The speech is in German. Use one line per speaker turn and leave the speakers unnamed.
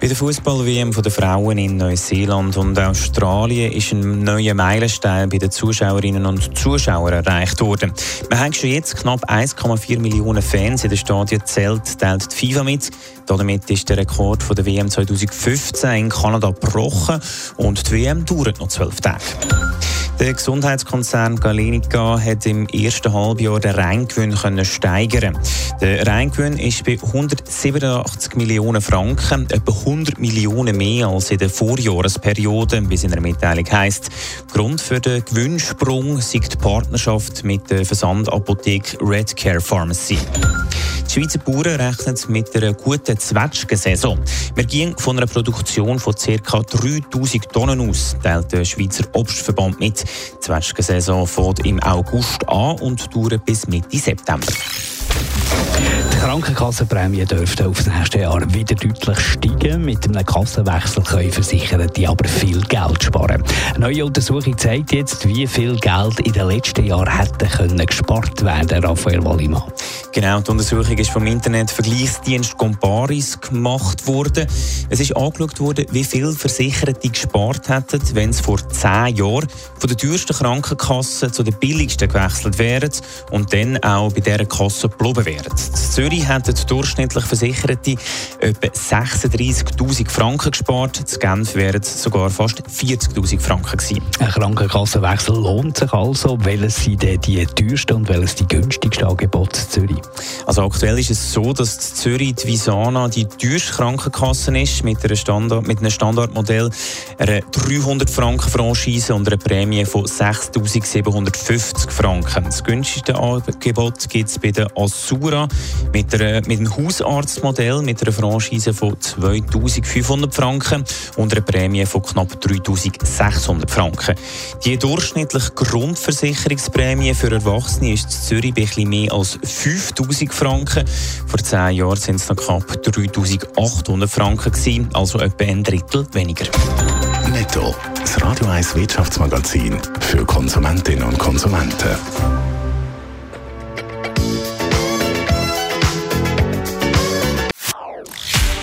Bei der Fußball-WM der Frauen in Neuseeland und Australien ist ein neuer Meilenstein bei den Zuschauerinnen und Zuschauern erreicht worden. Wir haben schon jetzt knapp 1,4 Millionen Fans in den Stadien zählt, teilt die FIFA mit. Damit ist der Rekord von der WM 2015 in Kanada gebrochen und die WM dauert noch zwölf Tage. Der Gesundheitskonzern Galenica hat im ersten Halbjahr den Reingewinn können steigern. Der Reingewinn ist bei 187 Millionen Franken, etwa 100 Millionen mehr als in der Vorjahresperiode, wie es in der Mitteilung heisst. Grund für den Gewinnsprung ist die Partnerschaft mit der Versandapotheke Red Care Pharmacy. Die Schweizer Bauern rechnen mit einer guten Zwetschgensaison. Wir gehen von einer Produktion von ca. 3000 Tonnen aus, teilt der Schweizer Obstverband mit. Die Zwetschgensaison fängt im August an und dauert bis Mitte September.
Die Krankenkassenprämie dürften auf das nächste Jahr wieder deutlich steigen. Mit einem Kassenwechsel können Versicherte aber viel Geld sparen. Eine neue Untersuchung zeigt jetzt, wie viel Geld in den letzten Jahren hätte können gespart werden, Raphael Wallimann.
Genau, die Untersuchung ist vom Internetvergleichsdienst Comparis gemacht worden. Es ist angeschaut worden, wie viel Versicherte gespart hätten, wenn es vor zehn Jahren von der teuersten Krankenkasse zu der billigsten gewechselt wären und dann auch bei dieser Kasse geblieben wären. Zürich hätten durchschnittlich Versicherte etwa 36'000 Franken gespart. In Genf wären es sogar fast 40'000 Franken gewesen.
Ein Krankenkassenwechsel lohnt sich also. Welches sind denn die teuersten und welches die günstigsten Angebote in Zürich?
Also aktuell ist es so, dass in Zürich die Visana die teuerste Krankenkasse ist, mit, einer Standard, mit einem Standardmodell, einer 300 Franken Franchise und einer Prämie von 6'750 Franken. Das günstigste Angebot gibt es bei der Assura mit, einer, mit einem Hausarztmodell mit einer Franchise von 2'500 Franken und einer Prämie von knapp 3'600 Franken. Die durchschnittliche Grundversicherungsprämie für Erwachsene ist in Zürich bei etwas mehr als 5000 Franken. Vor zehn Jahren sind es noch knapp 3800 Franken, gewesen, also etwa ein Drittel weniger.
Netto, das Radio 1 Wirtschaftsmagazin für Konsumentinnen und Konsumenten.